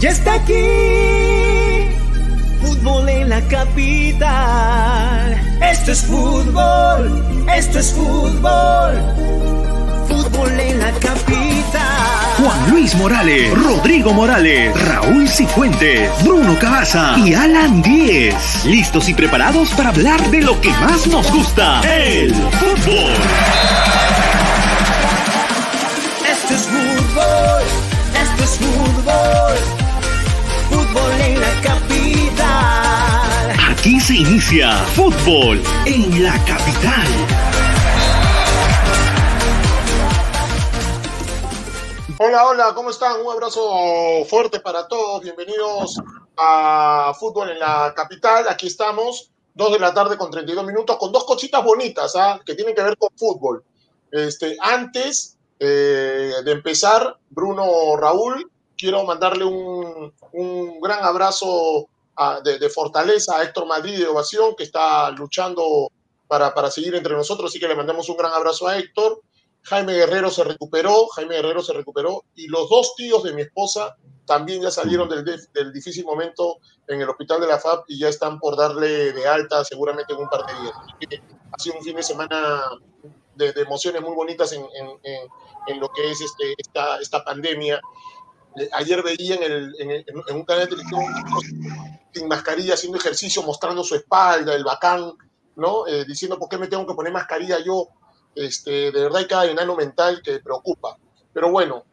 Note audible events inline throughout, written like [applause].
Ya está aquí, fútbol en la capital. Esto es fútbol, esto es fútbol, fútbol en la capital. Juan Luis Morales, Rodrigo Morales, Raúl Cifuentes, Bruno Cabaza y Alan Díez. Listos y preparados para hablar de lo que más nos gusta, el fútbol. Esto es fútbol, esto es fútbol, Aquí se inicia fútbol en la capital. Hola, hola, ¿cómo están? Un abrazo fuerte para todos. Bienvenidos a Fútbol en la Capital. Aquí estamos, 2 de la tarde con 32 minutos, con dos cositas bonitas ¿ah? que tienen que ver con fútbol. Este, antes eh, de empezar, Bruno Raúl, quiero mandarle un, un gran abrazo de, fortaleza a Héctor Madrid de Ovación, que está luchando para, para seguir entre nosotros, así que le mandamos un gran abrazo a Héctor. Jaime Guerrero se recuperó, Jaime Guerrero se recuperó, y los dos tíos de mi esposa también ya salieron del, del difícil momento en el hospital de la FAP y ya están por darle de alta seguramente en un par de días. Así que ha sido un fin de semana de, de emociones muy bonitas en, en- en- en lo que es este, esta, esta pandemia. Eh, Ayer veía en, el, en, el- en un canal de televisión sin mascarilla haciendo ejercicio, mostrando su espalda, el bacán, ¿no? Eh, diciendo por qué me tengo que poner mascarilla yo. Este, de verdad hay cada enano mental que preocupa. Pero bueno,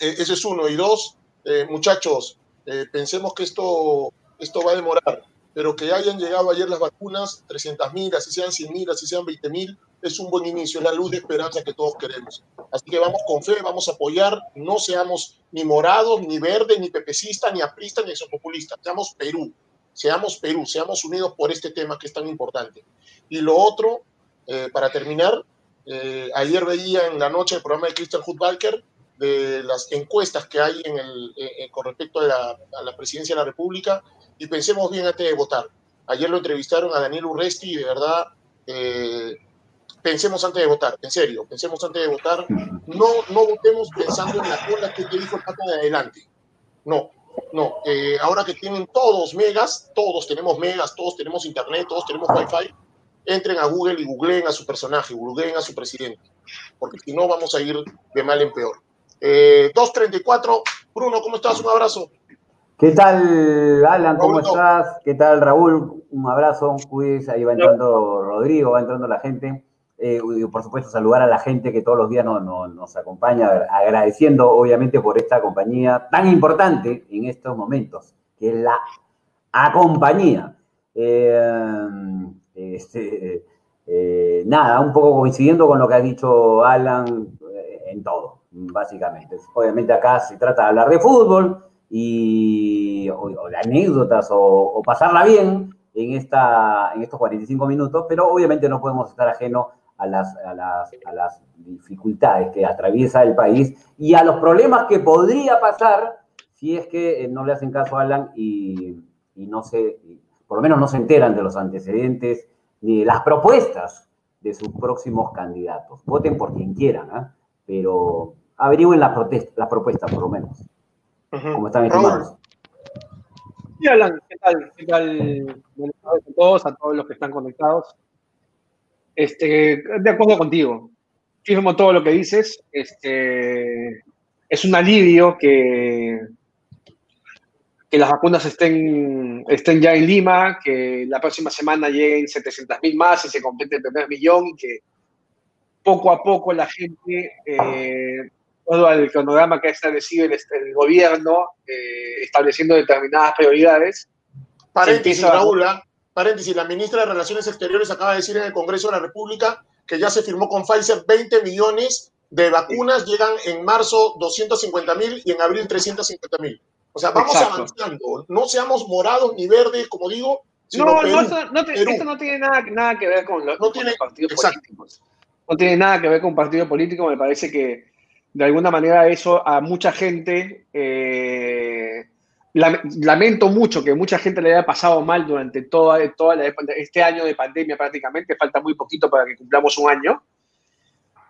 eh, eso es uno. Y dos, eh, muchachos, eh, pensemos que esto, esto va a demorar, pero que hayan llegado ayer las vacunas, 300.000, así sean 100.000, así sean 20.000, es un buen inicio, es la luz de esperanza que todos queremos. Así que vamos con fe, vamos a apoyar, no seamos ni morados, ni verdes, ni pepecistas, ni apristas, ni exopopulistas, seamos Perú, seamos Perú, seamos unidos por este tema que es tan importante. Y lo otro, eh, para terminar, eh, ayer veía en la noche el programa de Christian Hudbalker de las encuestas que hay en el, eh, eh, con respecto a la, a la presidencia de la República y pensemos bien antes de votar. Ayer lo entrevistaron a Daniel Urresti y de verdad eh, pensemos antes de votar, en serio, pensemos antes de votar. No, no votemos pensando en la cola que te dijo el pata de adelante. No, no. Eh, ahora que tienen todos megas, todos tenemos megas, todos tenemos internet, todos tenemos wifi, entren a Google y googleen a su personaje, googleen a su presidente, porque si no vamos a ir de mal en peor. Eh, 234, Bruno, ¿cómo estás? Un abrazo. ¿Qué tal, Alan? ¿Cómo Raúl, estás? ¿Qué tal, Raúl? Un abrazo, cuídense, ahí va entrando Rodrigo, va entrando la gente. Eh, por supuesto, saludar a la gente que todos los días nos, nos- acompaña, agradeciendo obviamente por esta compañía tan importante en estos momentos, que es la acompañía. Eh, este, eh, nada, un poco coincidiendo con lo que ha dicho Alan eh, en todo, básicamente. Obviamente acá se trata de hablar de fútbol y, o, de anécdotas o, o pasarla bien en, esta, en estos 45 minutos, pero obviamente no podemos estar ajenos a las, a, las, a las dificultades que atraviesa el país y a los problemas que podría pasar si es que eh, no le hacen caso a Alan y, y no se, y por lo menos no se enteran de los antecedentes ni de las propuestas de sus próximos candidatos. Voten por quien quieran, ¿ah? pero averigüen las, las propuestas por lo menos. ¿Cómo están, estimados? Sí, Alan, ¿qué tal? ¿Qué tal? Buenas tardes a todos, a todos los que están conectados. Este, de acuerdo contigo. Firmo todo lo que dices. Este, es un alivio que, que las vacunas estén, estén ya en Lima, que la próxima semana lleguen 700 mil más y se complete el primer millón, y que poco a poco la gente, eh, todo el cronograma que ha establecido el, el gobierno, eh, estableciendo determinadas prioridades, Paréntesis, a- Raúl, ¿ah? Paréntesis, la ministra de Relaciones Exteriores acaba de decir en el Congreso de la República que ya se firmó con Pfizer 20 millones de vacunas, llegan en marzo 250 mil y en abril 350 mil. O sea, vamos Exacto. avanzando, no seamos morados ni verdes, como digo, sino No, Perú. no, esto, no, te- esto no tiene nada, nada que ver con los, No con tiene- los partidos exacto. políticos. No tiene nada que ver con partido político. Me parece que de alguna manera eso a mucha gente, eh, lamento mucho que mucha gente le haya pasado mal durante toda, toda este año de pandemia prácticamente. Falta muy poquito para que cumplamos un año.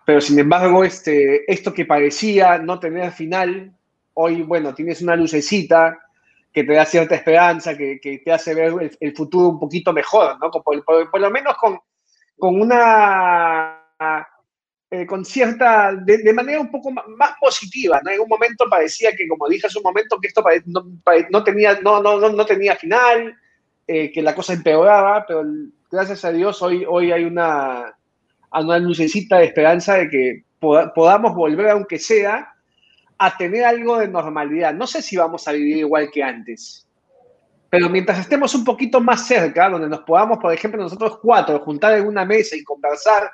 Pero sin embargo, este, esto que parecía no tener final, Hoy, bueno, tienes una lucecita que te da cierta esperanza, que, te hace ver el, futuro un poquito mejor, ¿no? Por, lo menos con una eh, con cierta, de, de, manera un poco más, positiva, ¿no? En un momento parecía que, como dije hace un momento, que esto pare, no, pare, no, tenía, no, no, no, tenía final, eh, que la cosa empeoraba, pero gracias a Dios hoy, hoy hay una, una lucecita de esperanza de que pod podamos volver, aunque sea, a tener algo de normalidad. No sé si vamos a vivir igual que antes, pero mientras estemos un poquito más cerca, donde nos podamos, por ejemplo, nosotros cuatro, juntar en una mesa y conversar,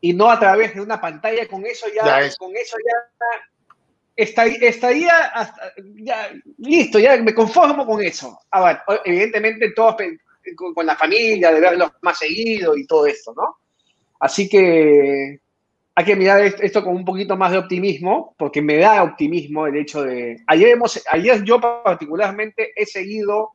y no a través de una pantalla, con eso ya, ya es. con eso ya estaría, hasta, ya, listo, ya me conformo con eso. Ahora, evidentemente todos con, con la familia, de verlos más seguido y todo esto, ¿no? Así que hay que mirar esto con un poquito más de optimismo, porque me da optimismo el hecho de... Ayer, hemos, ayer yo particularmente he seguido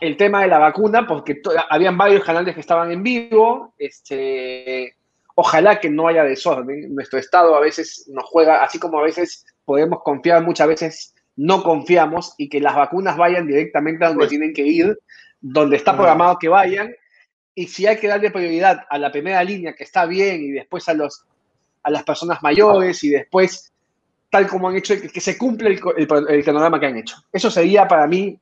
el tema de la vacuna, porque habían varios canales que estaban en vivo, este, ojalá que no haya desorden. Nuestro Estado a veces nos juega, así como a veces podemos confiar, muchas veces no confiamos, y que las vacunas vayan directamente a donde pues, tienen que ir, donde está programado que vayan, y si hay que darle prioridad a la primera línea, que está bien, y después a, los, a las personas mayores, y después, tal como han hecho, que, se cumple el, el, el, cronograma que han hecho. Eso sería para mí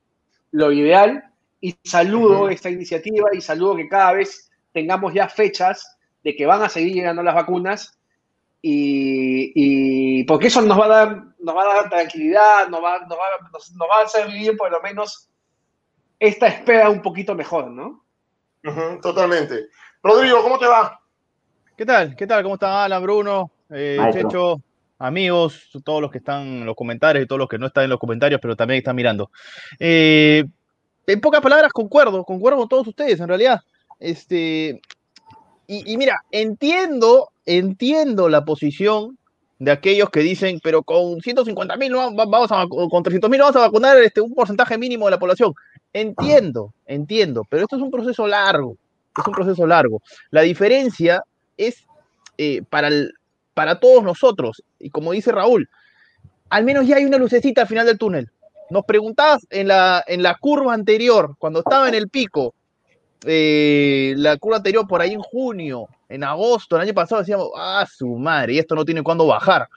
lo ideal, y saludo uh -huh. esta iniciativa, y saludo que cada vez tengamos ya fechas de que van a seguir llegando las vacunas, y, y porque eso nos va a dar, nos va a dar tranquilidad, nos va, nos, va, nos, nos va a hacer vivir por lo menos esta espera un poquito mejor, ¿no? Uh -huh, totalmente. Rodrigo, ¿cómo te va? ¿Qué tal? ¿Qué tal? ¿Cómo están Alan, Bruno, eh, Checho, amigos, todos los que están en los comentarios y todos los que no están en los comentarios, pero también están mirando? Eh, en pocas palabras, concuerdo, concuerdo con todos ustedes, en realidad. Este, y, y mira, entiendo, entiendo la posición de aquellos que dicen, pero con 150 mil no, vamos a, con 300 mil vamos a vacunar este, un porcentaje mínimo de la población. Entiendo, entiendo, pero esto es un proceso largo, es un proceso largo. La diferencia es eh, para, para todos nosotros, y como dice Raúl, al menos ya hay una lucecita al final del túnel. Nos preguntabas en la, en la curva anterior, cuando estaba en el pico, eh, la curva anterior por ahí en junio, en agosto, el año pasado decíamos, ah, su madre, y esto no tiene cuándo bajar.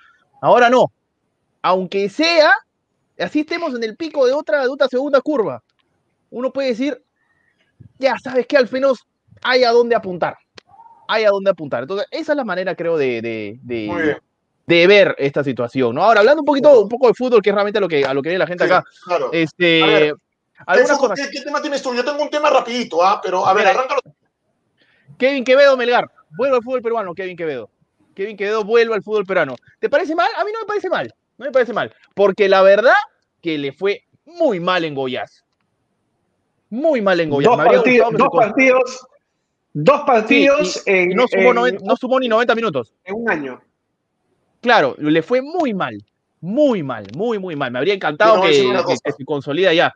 Ahora no. Aunque sea, así estemos en el pico de otra, de otra segunda curva, uno puede decir, ya sabes que al menos hay a dónde apuntar. Hay a dónde apuntar. Entonces, esa es la manera, creo, de, de, de, de ver esta situación. ¿no? Ahora, hablando un poquito, un poco de fútbol, que es realmente a lo que, a lo que ve la gente sí, acá. Claro. Este, ver, ¿qué, ¿qué, tema tienes tú? Yo tengo un tema rapidito, ¿ah? pero a ver, arráncalo. Kevin Quevedo Melgar, vuelve al fútbol peruano, Kevin Quevedo. Kevin Quevedo vuelve al fútbol peruano. ¿Te parece mal? A mí no me parece mal. No me parece mal. Porque la verdad que le fue muy mal en Goiás muy mal en Goya. Dos, partidos, dos partidos, dos partidos, sí, en, no, sumó en, 90, no, sumó ni 90 minutos. En un año. Claro, le fue muy mal, muy mal, muy, muy mal. Me habría encantado que, que, que, se consolida ya.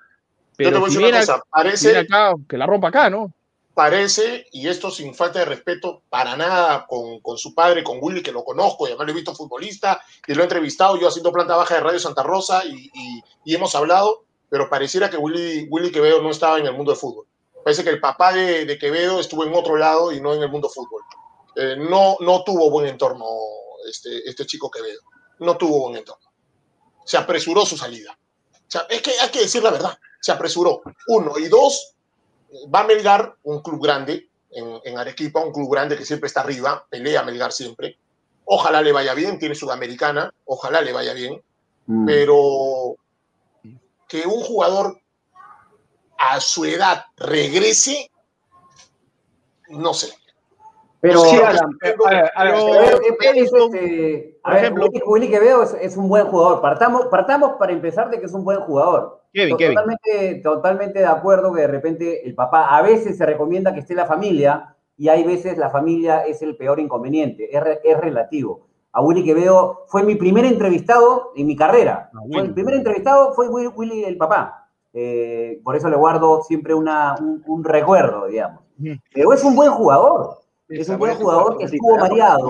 Pero si viene, cosa, parece, viene acá, que la rompa acá, ¿no? Parece, y esto sin falta de respeto para nada con, con, su padre, con Willy, que lo conozco, y además lo he visto futbolista, y lo he entrevistado yo haciendo planta baja de Radio Santa Rosa, y, y, y hemos hablado pero pareciera que Willy, Willy Quevedo no estaba en el mundo del fútbol. Parece que el papá de, de Quevedo estuvo en otro lado y no en el mundo del fútbol. Eh, no, no tuvo buen entorno este, este chico Quevedo. No tuvo buen entorno. Se apresuró su salida. O sea, es que hay que decir la verdad. Se apresuró. Uno. Y dos, va a Melgar, un club grande en, en Arequipa, un club grande que siempre está arriba, pelea Melgar siempre. Ojalá le vaya bien, tiene Sudamericana, ojalá le vaya bien. Mm. Pero que un jugador a su edad regrese, no sé. Pero, sí, Alan, pero, a ver, a ver, a ver, Willy Quevedo es, es, un buen jugador. Partamos, partamos para empezar de que es un buen jugador. Kevin, totalmente, Kevin. totalmente de acuerdo que de repente el papá, a veces se recomienda que esté la familia y hay veces la familia es el peor inconveniente, es, es relativo a Willy Quevedo. Fue mi primer entrevistado en mi carrera. Ah, fue el primer entrevistado fue Willy, Willy el papá. Eh, por eso le guardo siempre una, un, un, recuerdo, digamos. Pero es un buen jugador. Es un buen jugador que estuvo mareado.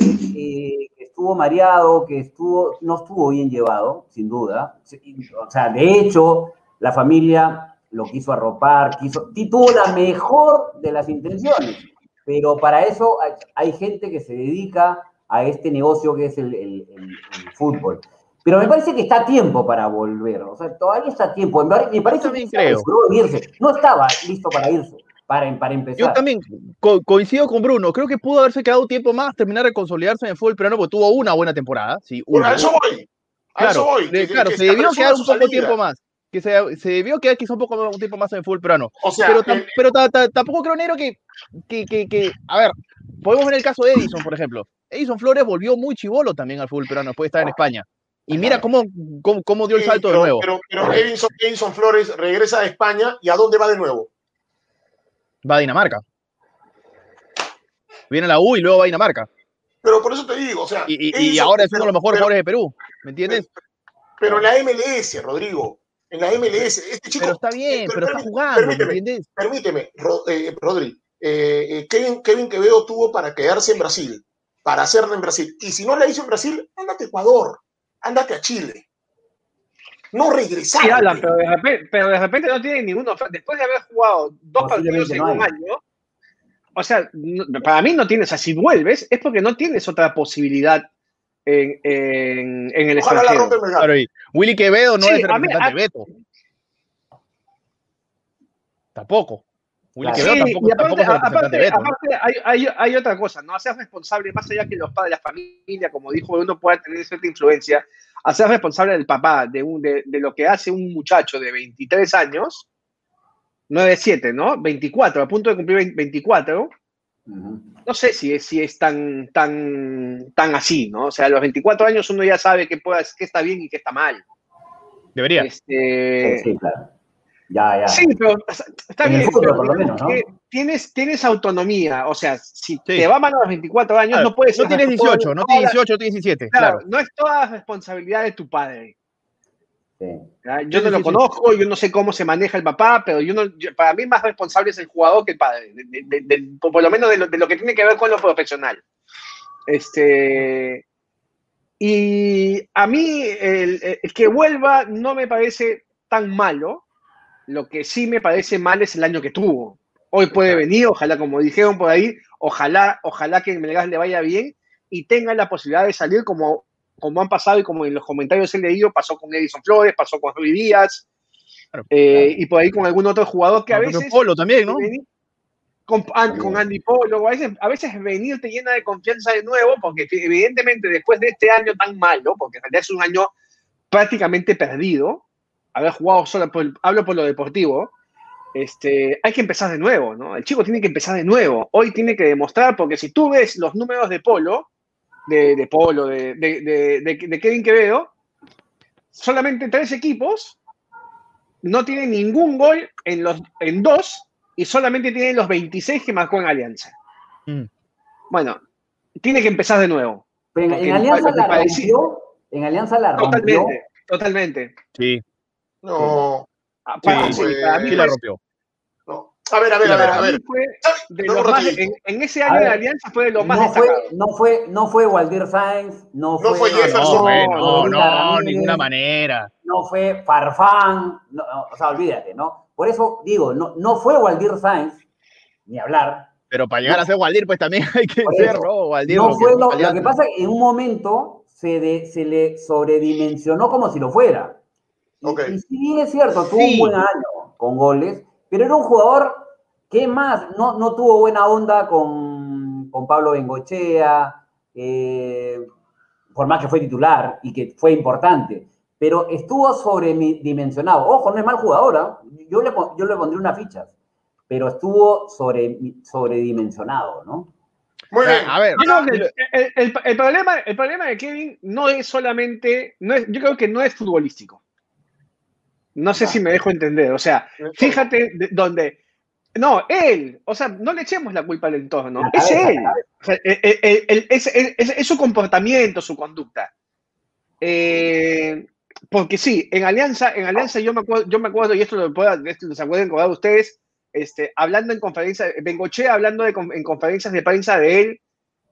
Eh, que estuvo mareado, que estuvo, no estuvo bien llevado, sin duda. O sea, de hecho, la familia lo quiso arropar, quiso, y tuvo la mejor de las intenciones, pero para eso hay, hay gente que se dedica a este negocio que es el, el- el- el fútbol. Pero me parece que está a tiempo para volver, o sea, todavía está a tiempo. Me pare- me parece que creo. irse. No estaba listo para irse, para, para empezar. Yo también co- coincido con Bruno. Creo que pudo haberse quedado un tiempo más, terminar de consolidarse en el fútbol peruano, porque tuvo una buena temporada. Sí, Bueno, una. a eso voy. A eso Claro, voy. que- claro, que se debió quedar un poco salida. tiempo más. Que se, se debió quedar quizá un poco un tiempo más en el fútbol peruano. O sea, pero tam- el- pero ta- ta- tampoco creo, Negro, que, que, que, que- A ver, podemos ver el caso de Edison, por ejemplo. Edison Flores volvió muy chivolo también al fútbol peruano después de estar en España. Y mira cómo, cómo, cómo dio el salto de nuevo. Pero, pero Edinson, Edinson Flores regresa a España y ¿a dónde va de nuevo? Va a Dinamarca. Viene la U y luego va a Dinamarca. Pero por eso te digo, o sea. Y, y- y ahora es uno de los mejores pero- jugadores de Perú. ¿Me entiendes? Pero en la MLS, Rodrigo. En la MLS. Este chico. Pero está bien, pero pero está jugando, ¿me entiendes? Permíteme, Ro- eh, Rodri. eh, eh, Kevin, Kevin Quevedo tuvo para quedarse en Brasil, para hacerlo en Brasil. Y si no la hizo en Brasil, ándate a Ecuador, ándate a Chile. No regresar. Sí, Alan, pero de, repente, pero de repente no tiene ninguno. Después de haber jugado dos partidos en un año, o sea, no- para mí no tienes, o sea, si vuelves, es porque no tienes otra posibilidad en, en, en el Ojalá la extranjero. rompe. Claro, y Willy Quevedo no Sí, es representante de Beto. Tampoco. Willy Claro. Quevedo Sí, tampoco, y aparte, tampoco es el representante aparte, de Beto. ¿no? aparte hay, hay- hay otra cosa, ¿no? Hacer responsable, más allá que los padres, la familia, como dijo, uno pueda tener cierta influencia, hacer responsable del papá de, un, de, de lo que hace un muchacho de 23 años, no de 7, ¿no? 24, a punto de cumplir 20 24, Ujú. no sé si es, si es tan, tan, tan así, ¿no? O sea, a los 24 años uno ya sabe qué, puede, qué está bien y qué está mal. Debería. Este, Sí, sí, claro. Ya, ya. Sí, pero está En bien. por lo menos, tienes, tienes autonomía. O sea, si Sí. te va mal a los 24 años, no puedes no tienes 18, no tienes la- 18, tienes 17. Claro, Claro. no es toda la responsabilidad de tu padre. Sí. ¿ya? Yo Sí, no sí, lo sí. conozco, yo no sé cómo se maneja el papá, pero yo no, yo- para mí más responsable es el jugador que el padre, de- de- de- de- por, por lo menos de lo, de lo que tiene que ver con lo profesional. Este, y a mí el, el que vuelva no me parece tan malo, lo que sí me parece mal es el año que tuvo. Hoy puede venir, ojalá, como dijeron por ahí, ojalá, ojalá que en Melgar le vaya bien y tenga la posibilidad de salir como, como han pasado y como en los comentarios he leído, pasó con Edison Flores, pasó con Rui Díaz, Claro. eh, y por ahí con algún otro jugador que a veces Polo también, ¿no? venir- con, An- con Andy Polo, a veces, a veces venir te llena de confianza de nuevo, porque evidentemente después de este año tan malo, porque en realidad es un año prácticamente perdido, haber jugado solo, por, hablo por lo deportivo, este, hay que empezar de nuevo, ¿no? El chico tiene que empezar de nuevo, hoy tiene que demostrar, porque si tú ves los números de Polo, de, de Polo, de, de, de, de- de Kevin Quevedo, solamente tres equipos no tienen ningún gol en, los, en dos y solamente tienen los 26 que marcó en Alianza. Mm. Bueno, tiene que empezar de nuevo. Pero en, Alianza la rompió. En Alianza la rompió. Totalmente, totalmente. Sí, No, Ah, Para, Sí, sí, para mí sí la rompió. no. A ver, a ver, a ver, a ver. de No, más- en, en ese año de ver, Alianza fue de los más no fue, no fue, no fue Waldir Sáenz, no fue, No fue Jefferson. No, no, Ramírez, ninguna manera. no fue Farfán, no, no, o sea, olvídate, ¿no? Por eso digo, no, no fue Waldir Sáenz, ni hablar, Pero para llegar a ser Waldir, pues también hay que ser. ¿no? Waldir. no lo fue que- lo, lo que pasa es que en un momento se, de- se le sobredimensionó como si lo fuera. Y, Ok. y si bien es cierto, tuvo Sí. un buen año con goles, pero era un jugador que más, no, no tuvo buena onda con, con Pablo Bengochea, eh, por más que fue titular y que fue importante, pero estuvo sobredimensionado. Ojo, no es mal jugador, ¿ah? yo, le, yo le pondré unas fichas, pero estuvo sobre, sobredimensionado, ¿no? Muy bien. A ver, el- el problema, el problema de Kevin no es solamente, no es, yo creo que no es futbolístico. No sé Ah. si me dejo entender. O sea, fíjate de- donde. No, él. O sea, no le echemos la culpa al entorno. La Es cabeza, él. O sea, el- el- el- el- es, es- es- es su comportamiento, su conducta. Eh, porque sí, en Alianza, en Alianza yo me acuerdo, yo me acuerdo, y esto lo puedo, esto se pueden acordar ustedes, este, hablando en conferencias, Bengoche hablando de, en conferencias de prensa de él,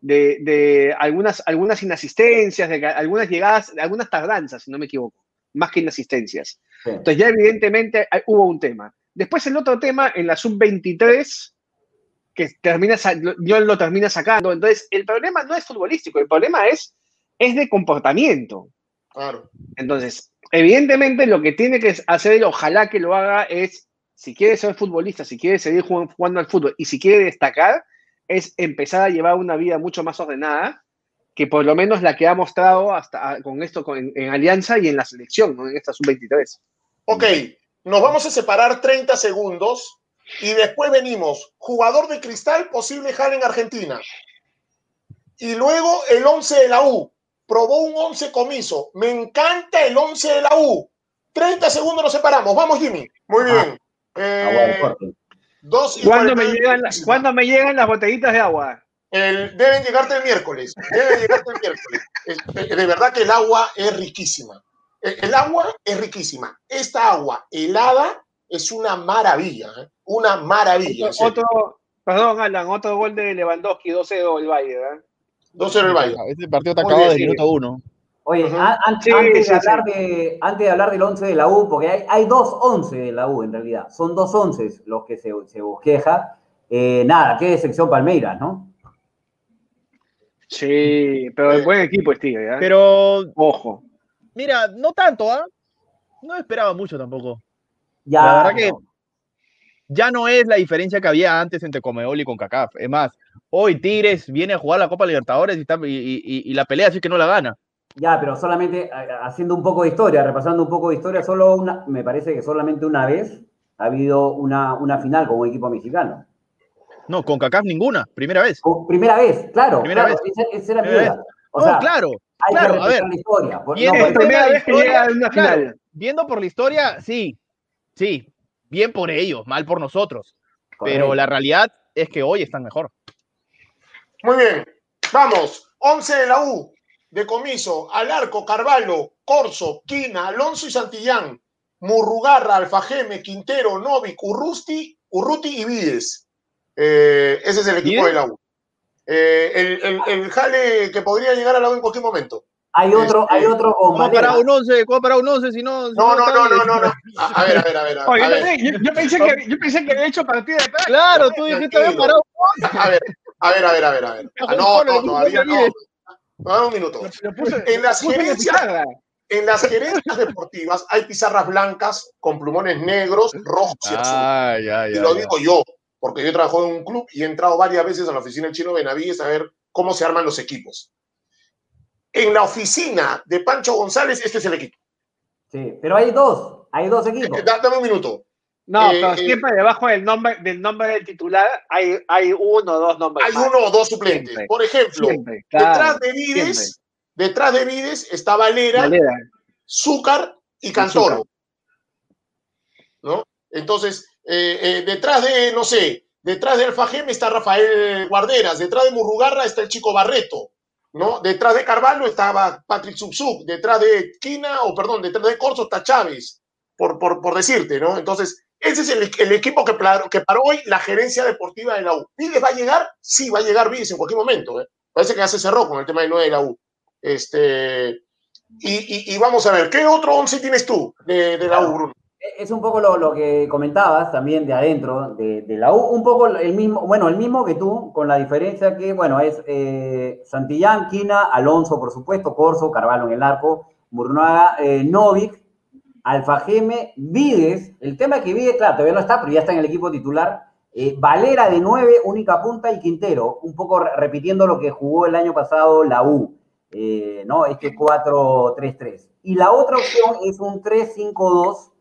de, de algunas, algunas inasistencias, de algunas llegadas, de algunas tardanzas, si no me equivoco, más que inasistencias. Sí. Entonces ya evidentemente hay- hubo un tema. Después el otro tema en la sub-23, que termina, yo lo termina sacando. Entonces el problema no es futbolístico, el problema es, es de comportamiento. Claro. Entonces, evidentemente lo que tiene que hacer, ojalá que lo haga, es, si quiere ser futbolista, si quiere seguir jugando, jugando al fútbol y si quiere destacar, es empezar a llevar una vida mucho más ordenada que por lo menos la que ha mostrado hasta ah, con esto con- en, en Alianza y en la selección, ¿no? en esta sub-23. Ok, nos vamos a separar 30 segundos y después venimos. Jugador de cristal, posible jale en Argentina. Y luego el 11 de la U. Probó un 11 comiso. Me encanta el 11 de la U. 30 segundos nos separamos. Vamos, Jimmy. Muy bien. Eh, Agua de corte. dos y ¿Cuándo me, 49 llegan, las- ¿Cuándo me llegan las botellitas de agua? El- deben llegarte el miércoles. Deben llegarte el miércoles. Es- De verdad que el agua es riquísima. El, el agua es riquísima. Esta agua helada es una maravilla. ¿eh? Una maravilla. Otro, perdón, Alan, otro gol de Lewandowski, 12 el Bayern. ¿eh? 2-0 el Valle. Este partido está acabado de minuto uno. Oye, an- Sí, antes, sí, de hablar sí. de, antes de hablar del 11 de la U, porque hay, hay dos 11 de la U en realidad, son dos 11 los que se, se bosqueja. Eh, nada, qué decepción Palmeiras, ¿no? Sí, pero es buen equipo este, ¿eh? Pero, Ojo. mira, no tanto, ¿ah? No esperaba mucho tampoco. Ya, La verdad que- pero- Ya no es la diferencia que había antes entre Comebol y CONCACAF. Es más, hoy Tigres viene a jugar la Copa Libertadores y, está- y- y- y la pelea así que no la gana. Ya, pero solamente a- haciendo un poco de historia, repasando un poco de historia, solo una, me parece que solamente una vez ha habido una, una final con un equipo mexicano. No, CONCACAF ninguna, primera vez. Con- primera vez, claro, Primera claro, vez. esa, esa era mi Primera duda. O no, sea, claro, hay claro, que a ver, repasar la historia. por- viene no, el por- tema primera de vez que historia, llega a una claro, final. viendo por la historia, sí, sí, bien por ellos, mal por nosotros. Pero la realidad es que hoy están mejor. Muy bien. Vamos. 11 de la U. De comiso. Alarco, Carvalho, Corso, Quina, Alonso y Santillán. Murrugarra, Alfajeme, Quintero, Novik, Urrusti, Urruti y Vides. Eh, ese es el equipo de la U. Eh, el, el- el jale que podría llegar a la U en cualquier momento. Hay otro, Este, hay otro ¿Cómo para un 11? ¿Cómo para un 11 si no? si No, no, no, no, no, no. A, a ver, a ver, a ver. A Oye, yo, ver, yo- yo pensé que, yo pensé que había hecho partida de atrás. Claro, tú dijiste había parado. a ver, a ver, a ver, a ver, a ver. Ah, no, no, todavía no. Dame un minuto. En las gerencias-. En las gerencias deportivas hay pizarras blancas con plumones negros, rojos y azules. Y lo digo yo, porque yo he trabajado en un club y he entrado varias veces a la oficina del Chino Benavides a ver cómo se arman los equipos. En la oficina de Pancho González, este es el equipo. Sí, pero hay dos, hay dos equipos. Eh, da- Dame un minuto. No, Eh, pero eh, siempre debajo del nombre, del nombre del titular hay, hay uno o dos nombres. Hay más. uno o dos suplentes. Siempre. Por ejemplo, Siempre, claro, detrás de Vides, detrás de Vides está Valera, Valera. Zúcar y Cantoro. ¿No? Entonces, eh, eh, detrás de, no sé, detrás de Alfajeme está Rafael Guarderas, detrás de Murrugarra está el chico Barreto, ¿no? Detrás de Carvalho estaba Patrick Subsub, detrás de Quina, o perdón, detrás de Corso está Chávez, por, por, por decirte, ¿no? Entonces, ese es el, el equipo que, que paró hoy la gerencia deportiva de la U. ¿Vides va a llegar? Sí, va a llegar Vides en cualquier momento, ¿eh? Parece que ya se cerró con el tema del 9 de la U. Este, y, y- y vamos a ver, ¿qué otro 11 tienes tú de, de la U, Bruno? Es un poco lo, lo que comentabas también de adentro, de, la U, un poco el mismo, bueno, el mismo que tú, con la diferencia que, bueno, es eh, Santillán, Quina, Alonso, por supuesto, Corso, Carvalho en el arco, Murnaga, eh, Novik, Alfajeme, Vides, el tema es que Vides, claro, todavía no está, pero ya está en el equipo titular, eh, Valera de 9, única punta y Quintero, un poco re- repitiendo lo que jugó el año pasado la U, eh, ¿no? Este 4-3-3. Y la otra opción es un 3-5-2,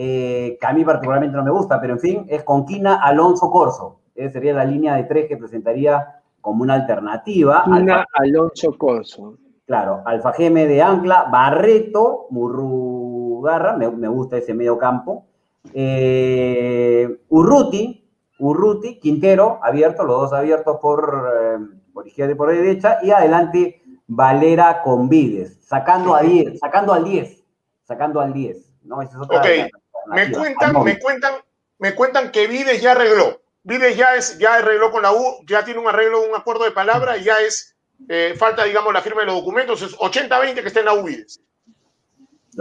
eh, que a mí particularmente no me gusta, pero en fin, es con Quina, Alonso, Corso. Esa sería la línea de tres que presentaría como una alternativa. Quina, Alfa- Alonso Corso. claro, Alfajeme de Ancla, Barreto, Murrugarra, me, me gusta ese medio campo. Eh, Urruti, Urruti, Quintero, abierto, los dos abiertos por, eh, por izquierda y por derecha, y adelante Valera con Vides, sacando a 10, sacando al 10, sacando al 10. ¿no? Esa es otra Ok. Me cuentan, me cuentan, me cuentan que Vides ya arregló. Vides ya, es, ya arregló con la U, ya tiene un arreglo, un acuerdo de palabra y ya es, eh, falta, digamos, la firma de los documentos, es 80-20 que está en la U Vides.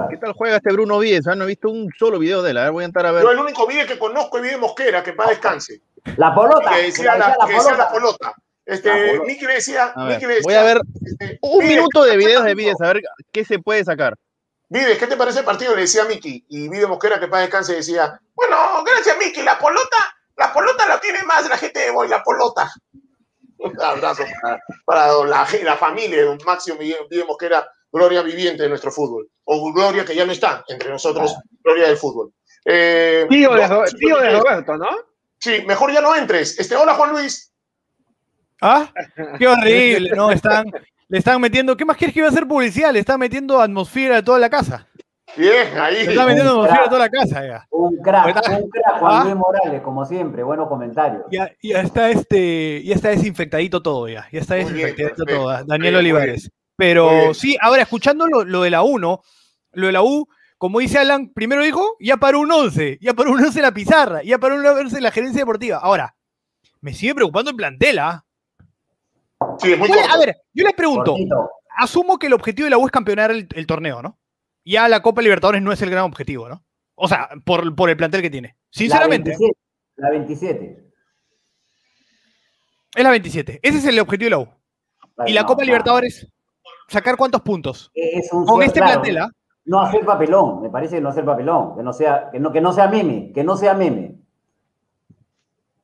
¿Qué tal juega este Bruno Vides? Ah, no he visto un solo video de él. A ver, voy a entrar a ver. Yo el único Vides que conozco es Vides Mosquera, que para descanse. La polota. Que decía la, que decía la polota. Este, La polota. Miki le decía, le decía, voy a ver este, un Vides, minuto de ¿qué te videos de Vides, a ver qué se puede sacar. Vides, ¿qué te parece el partido? Le decía a Miki. Y Vides Mosquera, que para descanse, decía, bueno, gracias Miki, la polota, la polota la tiene más la gente de Boy, la polota. [laughs] Un abrazo para, para la, la familia de don Máximo Vides Mosquera, gloria viviente de nuestro fútbol. O gloria que ya no está entre nosotros, gloria del fútbol. Eh, Tío de, no, tío de Roberto, ¿no? Sí, mejor ya no entres. Este, hola Juan Luis. ¿Ah? Qué horrible, ¿no? Están, le están metiendo. ¿Qué más quieres que iba a hacer publicidad? Le están metiendo atmósfera a toda la casa. Bien, ahí. Le están metiendo atmósfera a toda la casa ya. Un crack, ¿Verdad? un crack, Juan ¿Ah? Luis Morales, como siempre, buenos comentarios. Ya, ya está este, ya está desinfectadito todo ya. Ya está Muy desinfectadito todo. Daniel bien, Olivares. Pero sí, ahora escuchando lo, lo de la U, ¿no? Lo de la U, como dice Alan, primero dijo, ya paró un 11, ya paró un 11 en la pizarra, ya paró un 11 en la gerencia deportiva. Ahora, me sigue preocupando el plantel, ¿ah? Sí, es muy ¿Cuál- corto. A ver, yo les pregunto, Cortito. asumo que el objetivo de la U es campeonar el, el torneo, ¿no? Ya la Copa Libertadores no es el gran objetivo, ¿no? O sea, por, por el plantel que tiene. Sinceramente, La 27. La 27. es la 27. Ese es el objetivo de la U. Y la No, Copa no. Libertadores, sacar cuántos puntos. Es un Con este claro, plantel, ¿ah? No hacer papelón, me parece que no hacer papelón, que no sea, que no, que no sea meme, que no sea meme.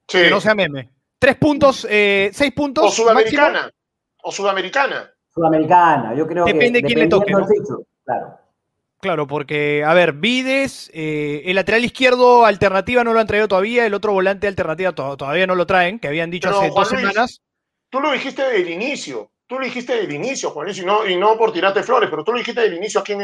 Sí. Que no sea meme. Tres puntos, eh, seis puntos. O máximo. sudamericana. O sudamericana. Sudamericana, yo creo Depende que quién le toque, claro. Claro, porque, a ver, Vides, eh, el lateral izquierdo alternativa no lo han traído todavía, el otro volante alternativa to- todavía no lo traen, que habían dicho Pero, hace Juan dos Luis, semanas. Tú lo dijiste desde el inicio. Tú lo dijiste desde el inicio, Juan Luis, y no, y no por tirarte flores, pero tú lo dijiste desde el inicio aquí en,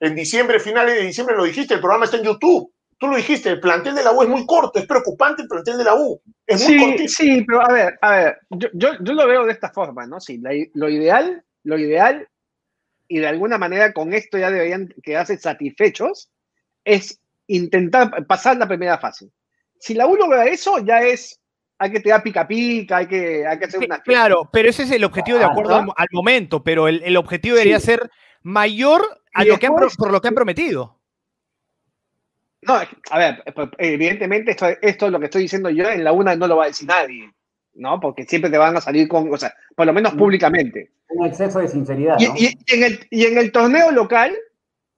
en diciembre, finales de diciembre lo dijiste, el programa está en YouTube. Tú lo dijiste, el plantel de la U es muy corto, es preocupante el plantel de la U. Es muy Sí, cortito. sí, pero a ver, a ver, yo, yo, yo lo veo de esta forma, ¿no? Sí, la- lo ideal, lo ideal, y de alguna manera con esto ya deberían quedarse satisfechos, es intentar pasar la primera fase. Si la U logra eso, ya es, hay que tirar pica pica, hay que, hay que hacer una... Claro, pero ese es el objetivo de Ah, acuerdo ¿no? al, al momento, pero el, el objetivo debería Sí. ser mayor a Y lo que han por lo que han prometido. No, a ver, pues, evidentemente esto, esto es lo que estoy diciendo yo, en la una no lo va a decir nadie, ¿no? Porque siempre te van a salir con, o sea, por lo menos Mm. públicamente. Un exceso de sinceridad, Y, ¿no? y- y en el, y en el torneo local,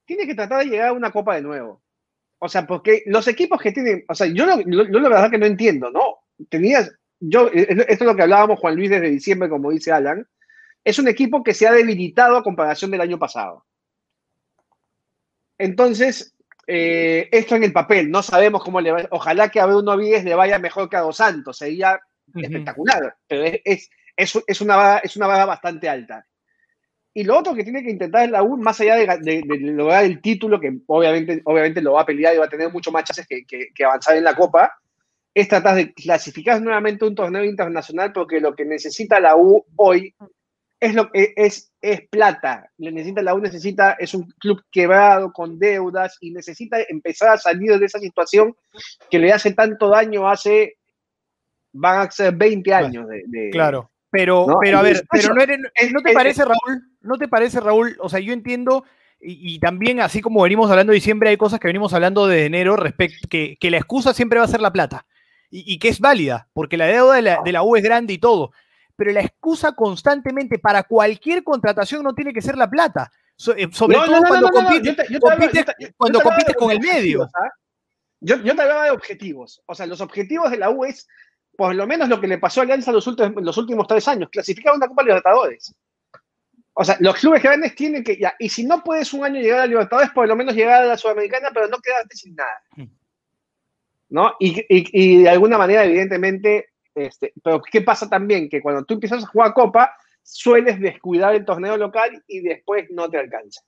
tiene que tratar de llegar a una copa de nuevo. O sea, porque los equipos que tienen, o sea, yo, lo- lo- yo la verdad que no entiendo, ¿no? Tenías, yo, eh, esto es lo que hablábamos Juan Luis desde diciembre, como dice Alan, es un equipo que se ha debilitado a comparación del año pasado. Entonces, eh, esto en el papel, no sabemos cómo le va, ojalá que a Bruno Víguez le vaya mejor que a Dos Santos, sería espectacular, pero es, es, es, es una vara, es una vara bastante alta. Y lo otro que tiene que intentar es la U, más allá de, de- de lograr el título, que obviamente, obviamente lo va a pelear y va a tener mucho más chances que, que- que avanzar en la Copa, es tratar de clasificar nuevamente un torneo internacional, porque lo que necesita la U hoy es, lo, es, es, es plata. Le necesita, la U necesita, es un club quebrado, con deudas, y necesita empezar a salir de esa situación que le hace tanto daño hace, van a ser 20 años de... de- Claro. Pero, ¿no? pero a ver, pero no, eres- es- ¿no te parece, Raúl? ¿No te parece, Raúl? O sea, yo entiendo, y, y también así como venimos hablando de diciembre, hay cosas que venimos hablando de enero, respecto, que, que la excusa siempre va a ser la plata. Y, y que es válida, porque la deuda de la, de la U es grande y todo. Pero la excusa constantemente para cualquier contratación no tiene que ser la plata. So- eh, sobre No, todo no, no, cuando compites, yo te- yo te hablo- compites- yo te- yo cuando compites con el medio. ¿ah? Yo, yo te hablaba de objetivos. O sea, los objetivos de la U es, por lo menos lo que le pasó a Alianza los últimos, los últimos tres años, clasificar a una Copa Libertadores. O sea, los clubes grandes tienen que, ya, y si no puedes un año llegar a Libertadores, por lo menos llegar a la Sudamericana, pero no quedarte sin nada. ¿No? Y, y- y de alguna manera, evidentemente, este, pero ¿qué pasa también? Que cuando tú empiezas a jugar Copa, sueles descuidar el torneo local y después no te alcanza.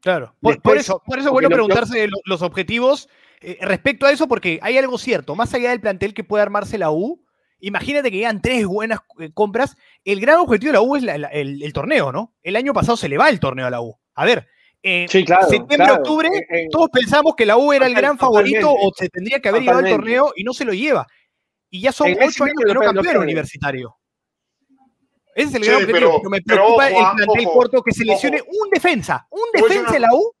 Claro, por, Después, por eso, por eso es bueno lo- preguntarse lo- los objetivos eh, respecto a eso, porque hay algo cierto, más allá del plantel que puede armarse la U, imagínate que llegan tres buenas eh, compras, el gran objetivo de la U es la- la- el, el torneo, ¿no? El año pasado se le va el torneo a la U. A ver, eh, Sí, claro. septiembre, claro. octubre, todos pensamos que la U era el gran favorito totalmente. o se tendría que haber llevado el Totalmente. torneo y no se lo lleva. Y ya son ocho años que no campeón universitario. Ese es el Sí, gran objetivo, pero- pero me pero preocupa ojo, el plantel ojo, corto que se ojo. lesione un defensa, un defensa una- de la U.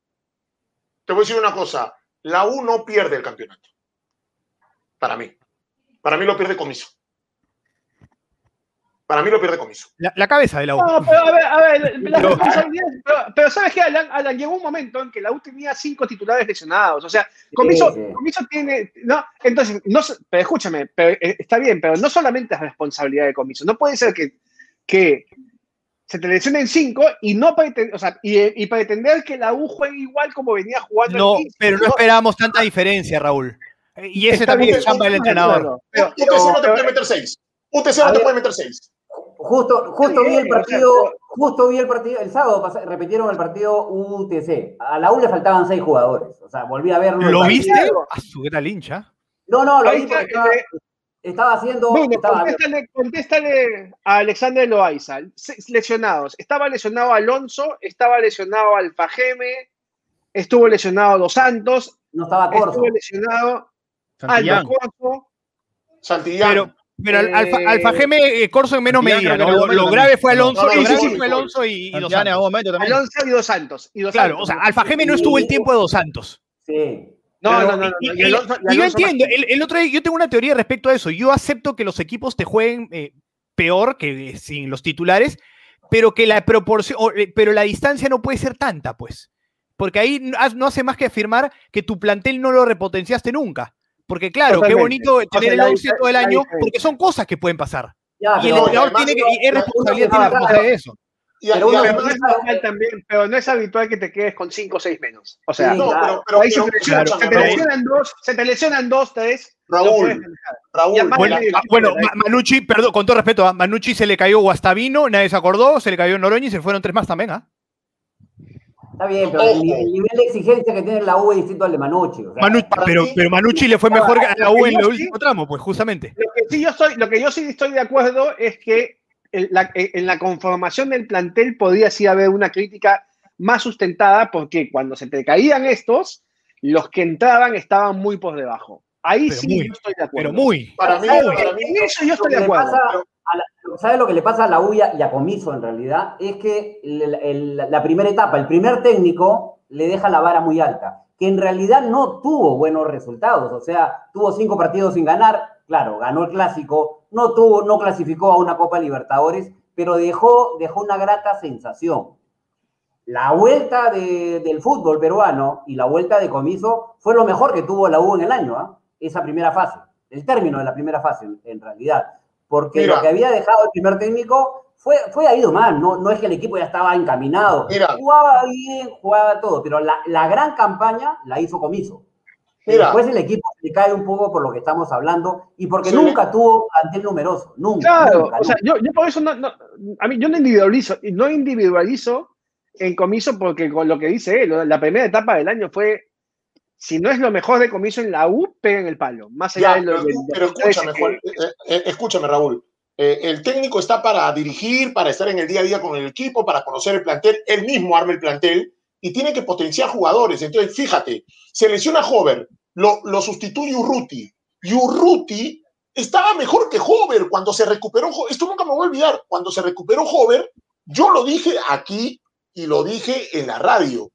Te voy a decir una cosa. La U no pierde el campeonato. Para mí. Para mí lo pierde Comiso. Para mí lo pierde Comiso. La, la cabeza de la U. No, pero a ver, a ver, la [laughs] Pero- responsabilidad- pero, pero ¿sabes qué, Alan? Alan, llegó un momento en que la U tenía cinco titulares lesionados. O sea, Comiso, sí. Comiso tiene. ¿no? Entonces, no, pero escúchame, pero, eh, está bien, pero no solamente es responsabilidad de Comiso. No puede ser que, que se te lesionen cinco y no pretender, o sea, y, y pretender que la U juegue igual como venía jugando No, el 15. pero no esperábamos tanta diferencia, Raúl. Y ese Está también es chamba del entrenador. acuerdo, pero- UTC no te pero- puede meter seis. UTC no te puede meter seis. Justo, justo vi el partido, justo vi el partido, el sábado pas- repitieron el partido UTC. A la U le faltaban seis jugadores. O sea, volví a verlo. ¿Lo viste? A su gran hincha. No, no, lo Ahí vi porque está, estaba, eh, estaba haciendo. Bruno, estaba- contéstale, contéstale a Alexander Loaiza. Se- Lesionados. Estaba lesionado Alonso, estaba lesionado Alfajeme, estuvo lesionado Dos Santos, no estaba Corso. estuvo lesionado Santillán. Aldo Corso. Santillán. Pero, pero Eh, Alfa, Alfa Geme, eh, Corso en menos medida. Lo, grave fue Alonso, No, lo sí, grave sí, sí. fue Alonso y, y Dos Santos. Alonso y Dos Santos. Y Dos Claro, Santos. o sea, Alfa Geme no estuvo el tiempo de Dos Santos. Sí. No, Pero- no, no, no. y- y y- Alonso- y y yo entiendo, el, el otro día yo tengo una teoría respecto a eso. Yo acepto que los equipos te jueguen eh, peor que eh, sin los titulares, pero que la proporción, o, pero la distancia no puede ser tanta, pues. Porque ahí no hace más que afirmar que tu plantel no lo repotenciaste nunca. Porque claro, qué bonito O sea, tener el la 11 todo el año, porque son cosas que pueden pasar. Ya, Y el entrenador tiene que, y es responsabilidad tiene responsabilidad de eso. Y, y pero uno- Pero además, no es normal también, pero no es habitual que te quedes con 5 o 6 menos. O sea, Sí, no, claro. pero, se pero te lesionan, escúchame, se te Raúl, lesionan dos, se te lesionan dos, tres. Raúl. Raúl, Bueno, ah, bueno, Ma- Manucci, perdón, con todo respeto, a Manucci se le cayó Guastavino, nadie se acordó, se le cayó Noroña y se fueron tres más también, ¿ah? Está bien, pero el, ni- el nivel de exigencia que tiene la U es distinto al de Manucci. o sea, Manu- para pero, pero Manucci le fue mejor a la U en el sí- último tramo, pues justamente. Lo que sí yo estoy, lo que yo sí estoy de acuerdo es que en la, en la conformación del plantel podría sí haber una crítica más sustentada porque cuando se te caían estos, los que entraban estaban muy por debajo. Ahí Pero sí muy, yo estoy de acuerdo. Pero muy. para mí, ¿Sabes para mí, En eso yo estoy de acuerdo. pasa ¿Sabes lo que le pasa a la U y a, Comiso en realidad? Es que la primera etapa, el primer técnico le deja la vara muy alta, que en realidad no tuvo buenos resultados, o sea, tuvo cinco partidos sin ganar, claro, ganó el clásico, no tuvo, no clasificó a una Copa Libertadores, pero dejó, dejó una grata sensación. La vuelta de- del fútbol peruano y la vuelta de Comiso fue lo mejor que tuvo la U en el año, ¿ah? esa primera fase, el término de la primera fase en, en realidad, porque Mira. lo que había dejado el primer técnico fue, fue a ido mal, no, no es que el equipo ya estaba encaminado, Mira. jugaba bien, jugaba todo, pero la, la gran campaña la hizo Comiso. Mira. Después el equipo se cae un poco por lo que estamos hablando y porque Sí. nunca tuvo plantel numeroso, nunca. Claro, nunca, o sea, nunca. yo, yo por eso no, no- a mí yo no individualizo, no individualizo en comiso porque con lo que dice él, la primera etapa del año fue, si no es lo mejor de comiso en la U, pega en el palo. Más allá Ya, de lo pero, pero escúchame, Juan, eh, eh, escúchame, Raúl. Eh, el técnico está para dirigir, para estar en el día a día con el equipo, para conocer el plantel. Él mismo arma el plantel y tiene que potenciar jugadores. Entonces, fíjate, se lesiona Hover, lo, lo sustituye Urruti. Y Urruti estaba mejor que Hover cuando se recuperó. Esto nunca me voy a olvidar. Cuando se recuperó Hover, yo lo dije aquí y lo dije en la radio.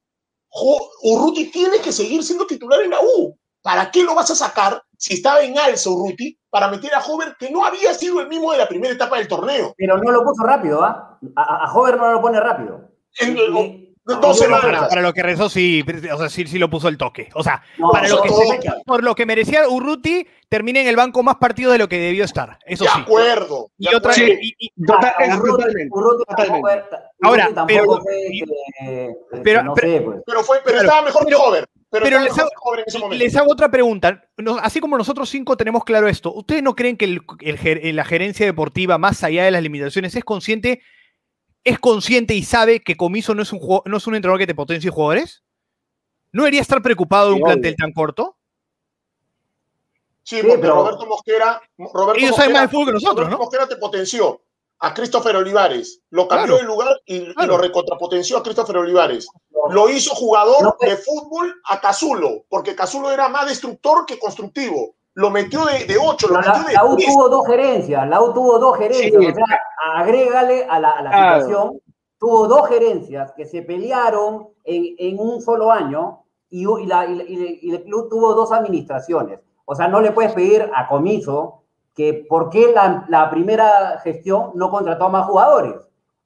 Urruti tiene que seguir siendo titular en la U. ¿Para qué lo vas a sacar si estaba en alza Urruti para meter a Hover que no había sido el mismo de la primera etapa del torneo? Pero no lo puso rápido, ¿ah? A, a Hover no lo pone rápido. En- y- dos semanas. Para, para lo que rezó, sí, o sea, sí, sí lo puso el toque. O sea, no, para lo que se- por lo que merecía Urruti, termina en el banco más partidos de lo que debió estar. Eso de sí. acuerdo. Y de otra acuerdo. y- y- Total- Ah, Urruti- totalmente, Urruti totalmente. tampoco era- Urruti Ahora, tampoco pero- fue, pero- no pero- sé, pues. Pero, fue, pero Claro, estaba mejor pero- que Hover. Pero, les hago-. Les otra pregunta. Nos- así como nosotros cinco tenemos claro esto, ¿ustedes no creen que el- el ger- la gerencia deportiva, más allá de las limitaciones, es consciente, es consciente y sabe que Comiso no es un, juego- no es un entrenador que te potencie jugadores? ¿No debería estar preocupado de un Sí, plantel tan corto? Sí, Sí, porque pero- Roberto Mosquera. Roberto Ellos saben Mosquera- más de fútbol que nosotros, Roberto ¿no? Mosquera te potenció a Christopher Olivares. Lo cambió Claro. de lugar y, lo recontrapotenció a Christopher Olivares. Lo hizo jugador No, pues- de fútbol a Cazulo, porque Cazulo era más destructor que constructivo. Lo metió de, de 8, lo metió de la U 10. tuvo dos gerencias, la U tuvo dos gerencias, Sí. o sea, agrégale a la, a la Claro. situación, tuvo dos gerencias que se pelearon en, en un solo año y, la- y el club tuvo dos administraciones. O sea, no le puedes pedir a Comiso que por qué la, la primera gestión no contrató a más jugadores.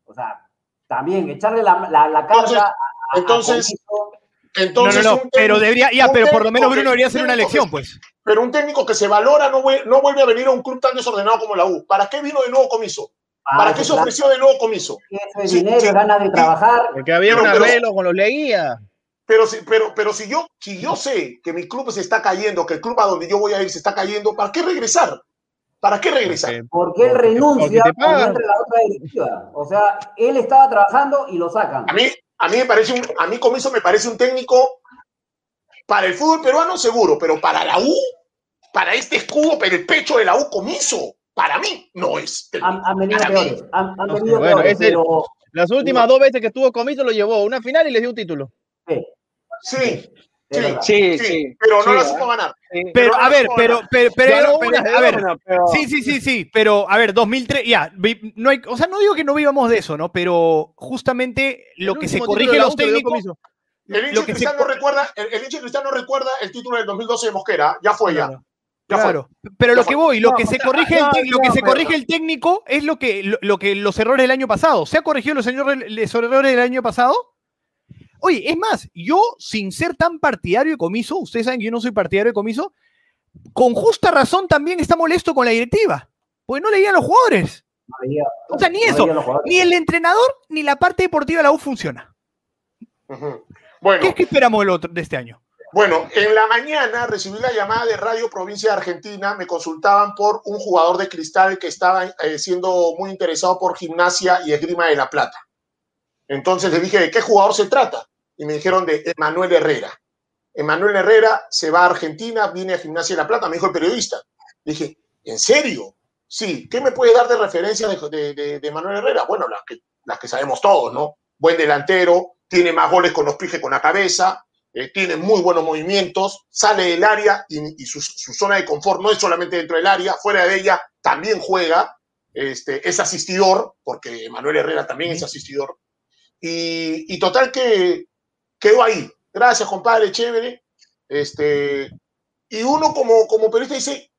O sea, también echarle la, la, la carga Entonces- a- a- a entonces, Comiso. No, Entonces, no, no, un pero debería, ya, pero por lo menos Bruno debería hacer un una elección, pues. Pero un técnico que se valora no, no vuelve a venir a un club tan desordenado como la U. ¿Para qué vino de nuevo comiso? ¿Para Ah, qué se ofreció de nuevo comiso? eso es Sí, dinero, sí, ganas de trabajar. Porque había Pero- un pero- arreglo con los leía. Pero si, pero, pero si yo, si yo sé que mi club se está cayendo, que el club a donde yo voy a ir se está cayendo, ¿para qué regresar? ¿Para qué regresar? Porque- Porque él renuncia porque pagan. entra la otra directiva. O sea, él estaba trabajando y lo sacan. A mí, a mí me parece un, a mí comiso me parece un técnico para el fútbol peruano seguro, pero para la U, para este escudo, pero el pecho de la U comiso, para mí no es. técnico. Han, han venido Para mí. peores. Han, han No, venido bueno, peores, es el- pero Las últimas dos veces que estuvo comiso lo llevó a una final y le dio un título. sí, Sí, sí. Sí, sí, sí. pero no sí, la ¿eh? supo ganar. Sí. Pero, Pero a ver, no, pero, no. pero, pero, a ver, Sí, sí, sí, sí, pero a ver, 2003, ya, no hay, o sea, no digo que no vivamos de eso, ¿no? Pero justamente lo que se corrige los técnicos. El hincha que se cristiano recuerda, el, el hincha cristiano recuerda el título del 2012 de Mosquera, ya fue ya. Claro, Ya fue. claro. Pero Ya lo fue. que voy, lo No, que se corrige, no, el, lo que no, se corrige el técnico es lo que, lo, lo que los errores del año pasado. ¿Se ha corregido los, señores, los errores del año pasado? Oye, es más, yo sin ser tan partidario de comiso, ustedes saben que yo no soy partidario de comiso, con justa razón también está molesto con la directiva, porque no leían los jugadores. no O sea, ni no eso, ni el entrenador ni la parte deportiva de la U funciona. Bueno, ¿Qué, qué esperamos del otro, de este año? Bueno, en la mañana recibí la llamada de Radio Provincia de Argentina, me consultaban por un jugador de cristal que estaba eh, siendo muy interesado por gimnasia y esgrima de La Plata. Entonces le dije, ¿de qué jugador se trata? Y me dijeron de Emanuel Herrera. Emanuel Herrera se va a Argentina, viene a Gimnasia de La Plata, me dijo el periodista. Le dije, ¿en serio? Sí, ¿qué me puede dar de referencia de, de, Emanuel Herrera? Bueno, las que, las que sabemos todos, ¿no? Buen delantero, tiene más goles con los pies que con la cabeza, eh, tiene muy buenos movimientos, sale del área y, y su, su zona de confort no es solamente dentro del área, fuera de ella también juega, este, es asistidor, porque Manuel Herrera también es asistidor. Y, y total que quedó ahí. Gracias, compadre, chévere. Este, y uno como, como periodista dice,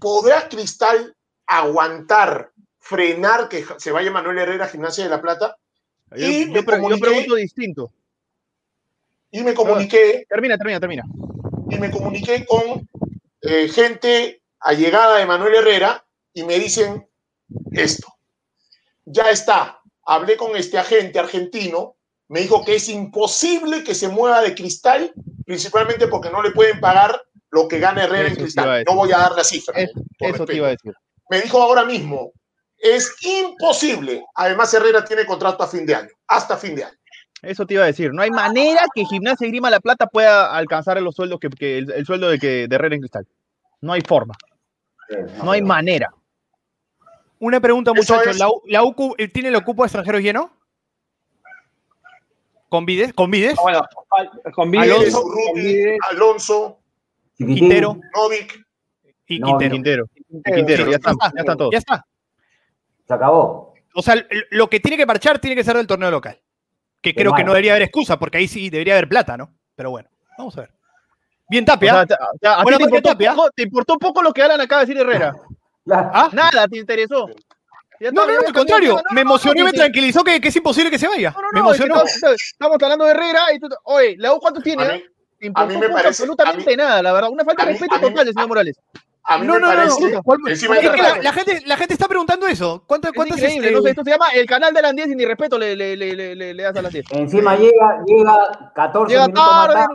¿podrá Cristal aguantar, frenar que se vaya Manuel Herrera a Gimnasia de la Plata? Yo, Y yo me pre- yo comuniqué- pregunto distinto. Y me comuniqué Termina, termina, termina. y me comuniqué con eh, gente allegada de Manuel Herrera y me dicen esto. Ya está. Hablé con este agente argentino, me dijo que es imposible que se mueva de cristal, principalmente porque no le pueden pagar lo que gana Herrera en Eso cristal. No voy a dar la cifra. Es- eso te iba a decir. Me dijo ahora mismo, es imposible. Además, Herrera tiene contrato a fin de año, hasta fin de año. Eso te iba a decir. No hay manera que Gimnasia y Grima La Plata pueda alcanzar los sueldos que, que el, el sueldo de, que, de Herrera en Cristal. No hay forma. No hay manera. Una pregunta, muchachos. es- ¿La, U- la UCU eh, tiene el ocupo de extranjeros lleno? ¿Con Vides? ¿Con Vides? Ah, Bueno, al- con Vides, Alonso, Vides, Alonso. Quintero Novik. y No, Quintero. Quintero. Quintero. Quintero, Sí, ya están, ya están todos. Ya está. Se acabó. O sea, lo que tiene que marchar tiene que ser del torneo local. Que creo que no debería haber excusa, porque ahí sí debería haber plata, ¿no? Pero bueno, vamos a ver. Bien, O Tapia. sea, o sea, a ti Buena te importó, Tapia. poco, te importó poco lo que Alan acaba de decir Herrera. [laughs] ¿Ah? Nada te interesó. Ya No, no, no, al contrario. no, no, me no, emocionó y no, me tranquilizó que, que es imposible que se vaya. No, no, me no, es que emocionó. estamos, estamos hablando de Herrera y tú, oye, ¿la U cuántos tiene? A eh? mí, Te a mí me parece- absolutamente nada, la verdad. Una falta de mí- respeto mí- total del señor Morales. a mí No, me no, no, parece. no. ¿Cuál- encima Es que la, la gente, la gente está preguntando eso. ¿Cuántas, Es cuántas increíble, este, no sé, esto se llama el canal de las 10 y ni respeto le, le, le, le, le- le das a las 10. Encima llega, llega 14 Llega minutos más tarde,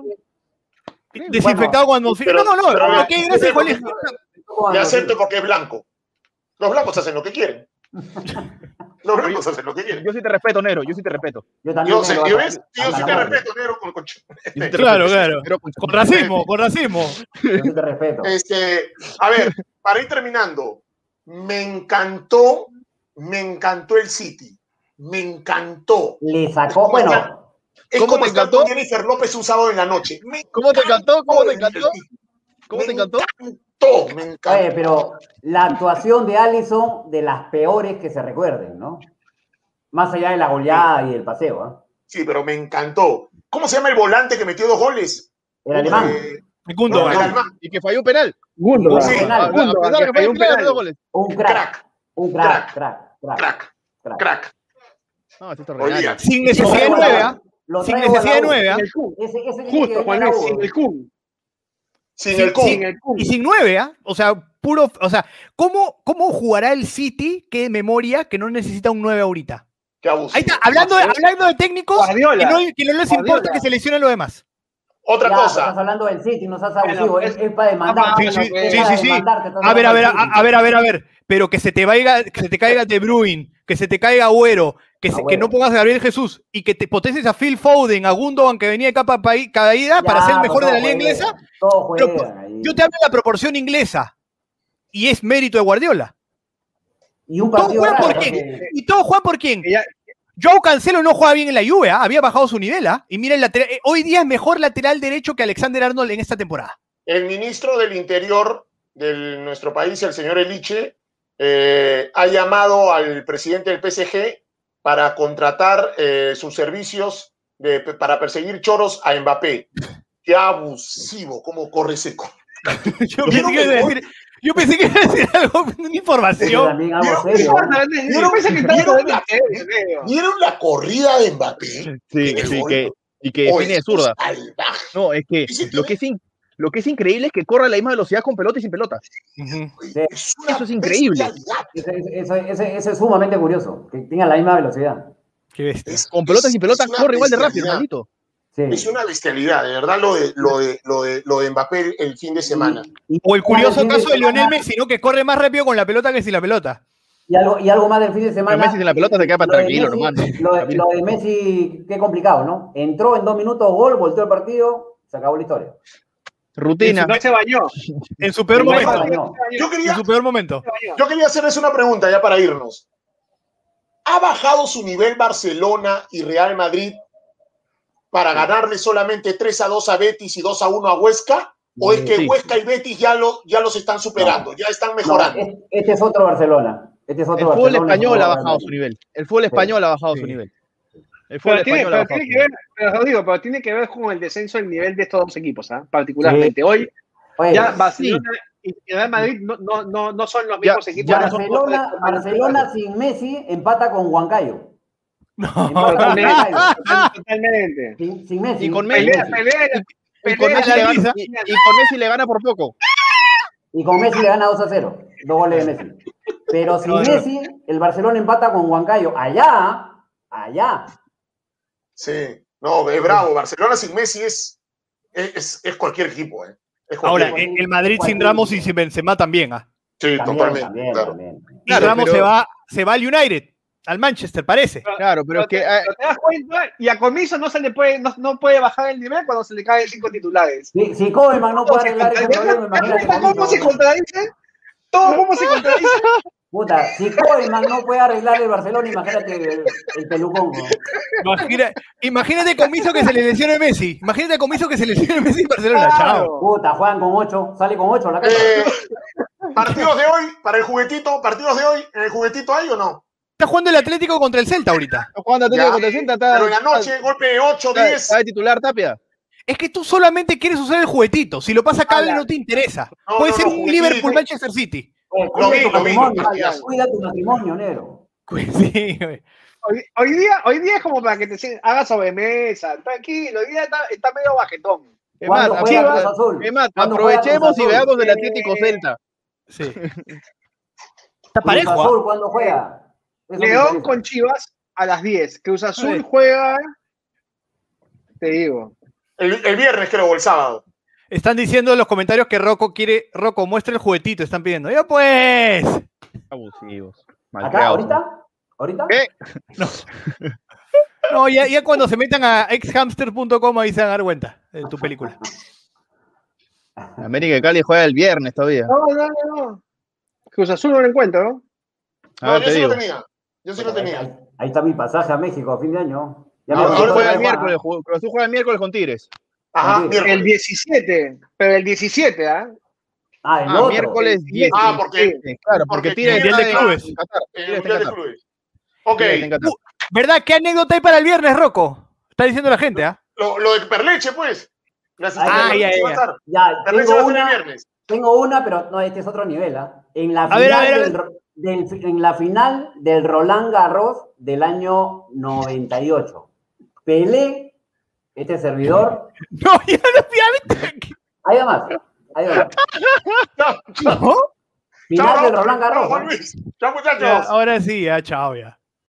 tarde. desinfectado cuando pero- No, no, no. pero- lo que pero- ¿cuál es? Le acepto porque es blanco. Los blancos hacen lo que quieren. Los blancos hacen lo que quieren. Yo sí te respeto, Nero, yo sí te respeto. Yo también Yo sé, sí te madre. respeto, negro, con, con- Claro, claro. con- Con racismo, con racismo. Yo sí te respeto. Este, a ver, para ir terminando, me encantó, me encantó el City. Me encantó. Le sacó, bueno, Es ¿Cómo como te encantó? Jennifer López un sábado en la noche. Me ¿Cómo te encantó? ¿Cómo te encantó? ¿Cómo te encantó? Encantó, me encantó. Oye, pero la actuación de Allison, de las peores que se recuerden, ¿no? Más allá de la goleada y el paseo, ¿ah? Sí, pero me encantó. ¿Cómo se llama el volante que metió dos goles? El alemán. Eh, Gundogan. el alemán. Y que falló un penal. Gundogan. Sí. penal. A- a pesar de que que falló falló un un penal, penal. dos goles. Un crack. Un crack, crack, crack. Crack, crack. crack. No, esto es. Sin necesidad de nueve, ¿ah? Sin necesidad de nueve, ¿ah? Justo, Juan Luis, sin el Kun. Sin el. Sin el. Y sin nueve, ¿ah? O sea, puro. O sea, ¿cómo, ¿cómo jugará el City? Qué memoria que no necesita un 9 ahorita. Qué abusivo. Ahí está, hablando de, hablando de técnicos que no, que no les importa que se lesionen los demás. Otra Ya, cosa. Estás hablando del City, no seas abusivo. Bueno, es, para demandar. Sí, sí, es sí, para sí, sí. A ver, a ver, a, ver, a ver, a ver. Pero que se te vaya, que se te caiga De Bruyne, que se te caiga Agüero, que, se- que no pongas a Gabriel Jesús y que te potencies a Phil Foden, a Gundogan que venía de capa caída para ser el pues, mejor de la liga inglesa. Todos Pero, juegan ahí. Yo te hablo de la proporción inglesa. Y es mérito de Guardiola. Y un ¿Todos partido juegan raro, por quién? porque- ¿Y todos juegan por quién? Joao Cancelo no juega bien en la Juve, ¿ah? había bajado su nivel, ¿ah? Y mira el lateral. eh, Hoy día es mejor lateral derecho que Alexander Arnold en esta temporada. El ministro del Interior de nuestro país, el señor Eliche, eh, ha llamado al presidente del PSG para contratar eh, sus servicios de- para perseguir choros a Mbappé. Qué abusivo, cómo corre ese. co- [laughs] Yo yo pensé que iba a decir algo, [laughs] una información. ¿Vieron. ¿Vieron la corrida de Mbappé? Sí, sí, que, y que define de zurda. salvaje. No, es que Ese lo que es, in- lo que es increíble es que corre a la misma velocidad con pelota y sin pelota. Es Eso es increíble. eso es sumamente curioso, que tengan la misma velocidad. Qué bestia. Es- Con pelota y sin pelota corre igual de rápido, bestialidad. Sí. Es una bestialidad, de verdad, lo de, lo de, lo de, lo de Mbappé el fin de semana. Y- O el curioso de caso de semana- Lionel Messi, ¿no? Que corre más rápido con la pelota que sin la pelota. Y algo, y algo más del fin de semana. Messi sin la pelota se queda para lo de tranquilo, Messi- nomás, ¿no? Lo de, lo de Messi, qué complicado, ¿no? Entró en dos minutos, gol, volteó el partido, se acabó la historia. Rutina. No se bañó. En su peor se momento. bañó. Yo En su peor momento. Yo quería hacerles una pregunta ya para irnos. ¿Ha bajado su nivel Barcelona y Real Madrid para ganarle solamente 3 a 2 a Betis y 2 a 1 a Huesca? ¿O es que Sí. Huesca y Betis ya, lo, ya los están superando, ya están No, mejorando? es- este es otro Barcelona. Este es El otro fútbol Barcelona, español no ha bajado su nivel. El fútbol español ha bajado su Sí. nivel. El fútbol Pero tiene, español ha pero bajado tiene su que ver, nivel. pero Rodrigo, pero tiene que ver con el descenso del nivel de estos dos equipos, ¿ah? particularmente. Hoy Oye, ya Barcelona y Real Madrid no, no, no, no son los Ya, mismos equipos. ya no son Barcelona, Barcelona sin Messi empata con Huancayo. [laughs] No. [laughs] Totalmente. Sin, sin Messi. Y con sin Pelea, pelea, Y con, pelea Messi le gana, y, y con Messi le gana por poco. Y con Messi le gana 2 a 0. Dos goles de Messi. Pero sin No, no. Messi, el Barcelona empata con Huancayo. Allá, allá. Sí, no, es bravo. Barcelona sin Messi es, es, es cualquier equipo. ¿eh? Es cualquier Ahora, equipo. el Madrid sin Ramos y sin Benzema también. ¿ah? sí, También, totalmente. también, claro. también. Y Ramos pero- se, va, se va al United, al Manchester, parece. Claro, pero es te, que pero te das cuenta, y a Comiso no se le puede, no, no puede bajar el nivel cuando se le caen cinco titulares. Si, si Koeman no puede ¿Cómo se arreglar contradice? problema, imagínate ¿Cómo, se Comiso. contradice? Todo cómo se contradice. Puta, si Koeman no puede arreglar el Barcelona, imagínate el, el pelucón. ¿no? Imagina- imagínate Comiso que se le lesione Messi. Imagínate Comiso que se le lesione Messi en Barcelona. Chao. Puta, juegan con 8, sale con 8 la. Eh, partidos de hoy, para el juguetito, partidos de hoy, ¿en el juguetito hay o no? Está jugando el Atlético contra el Celta ahorita. está jugando Atlético Ya, contra el Celta, está, Pero en la noche, golpe de 8, está, 10. está de titular Tapia. Es que tú solamente quieres usar el juguetito. Si lo pasa cable Ala. no te interesa. No, Puede no, ser no, un juguetito. Liverpool-Manchester City. Lo cuida tu matrimonio, cuida tu matrimonio, negro. Pues sí, güey. Hoy, hoy día, hoy día es como para que te hagas sobremesa, tranquilo, hoy día está, está medio bajetón. Es más, ¿Cuándo juega Chivas- Cruz Azul? es más, ¿Cuándo juega aprovechemos y veamos el Eh, Atlético Celta. Sí. Está parejo. ¿ah? Azul, ¿cuándo juega? León con Chivas a las 10. Cruz Azul juega, te digo. El, el viernes, creo, o el sábado. Están diciendo en los comentarios que Rocco quiere. Rocco, muestra el juguetito. Están pidiendo. Ya pues. Abusivos. ¿Acá, ahorita? ¿Ahorita? ¿Qué? [laughs] No, ya, ya cuando se metan a exhamster.com ahí se van a dar cuenta de tu película. América de Cali juega el viernes todavía. No, no, no, no. Cruz Azul no lo encuentro, ¿no? A No, yo te sí digo. lo tenía. Yo sí lo tenía. ahí- ahí está mi pasaje a México a fin de año. Ya me ahora Cruz juega el miércoles, Cruz juega el miércoles con Tigres. Ajá. El 17, pero el 17, ¿ah? Ah, el Ah, otro. miércoles 10. Ah, porque- Claro, porque porque Tigre Mundial está de Clubes. El de. Clubes. Ok, Qatar. ¿Verdad? ¿Qué anécdota hay para el viernes, Rocco? Está diciendo la gente, ¿ah? lo, lo de Perleche, pues. La Ah, ya, Perleche ya, ya. tengo va a ser el una, viernes. tengo una, pero no, este es otro nivel, ¿ah? En la A ver, final a ver, a ver. del ro- del- en la final del Roland Garros del año 98. Pelé, este servidor, [laughs] No, ya no, ahí va más, ahí va más. [laughs] ¿No? Final Chao, del. Roland Garros. Chao, muchachos. Ya, ahora sí, ya, chao, ya.